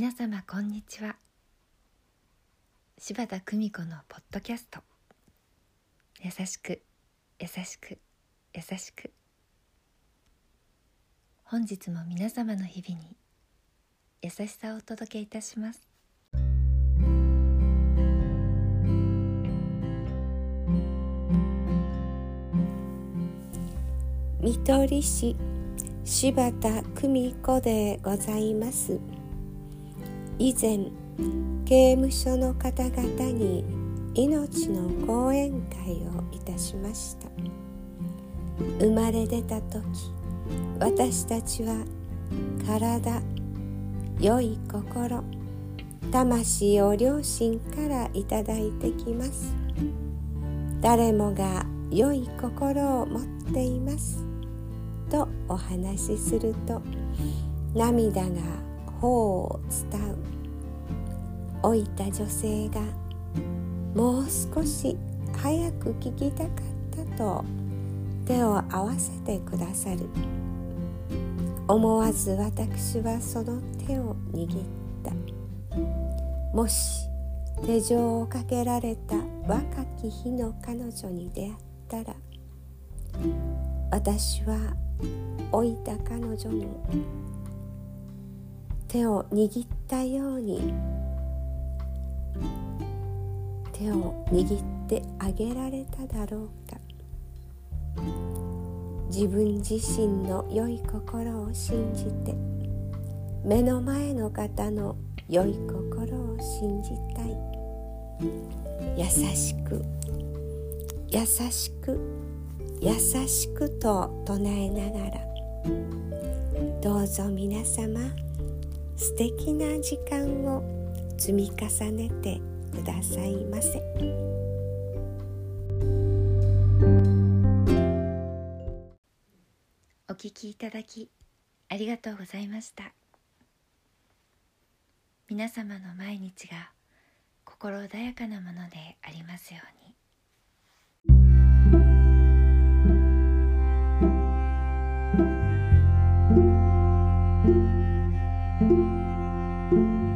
皆様こんにちは。柴田久美子のポッドキャスト。優しく優しく優しく。本日も皆様の日々に優しさをお届けいたします。見取り師柴田久美子でございます。以前刑務所の方々に命の講演会をいたしました。生まれ出た時私たちは体良い心魂を両親からいただいてきます。誰もが良い心を持っています。とお話しすると涙が頬を伝う。老いた女性がもう少し早く聞きたかったと手を合わせてくださる。思わず私はその手を握った。もし手錠をかけられた若き日の彼女に出会ったら私は老いた彼女の手を握ったように手を握ってあげられただろうか。自分自身の良い心を信じて目の前の方の良い心を信じたい。優しく優しく優しくと唱えながらどうぞ皆様素敵な時間を積み重ねてくださいませ。お聞きいただきありがとうございました皆様の毎日が心穏やかなものでありますように「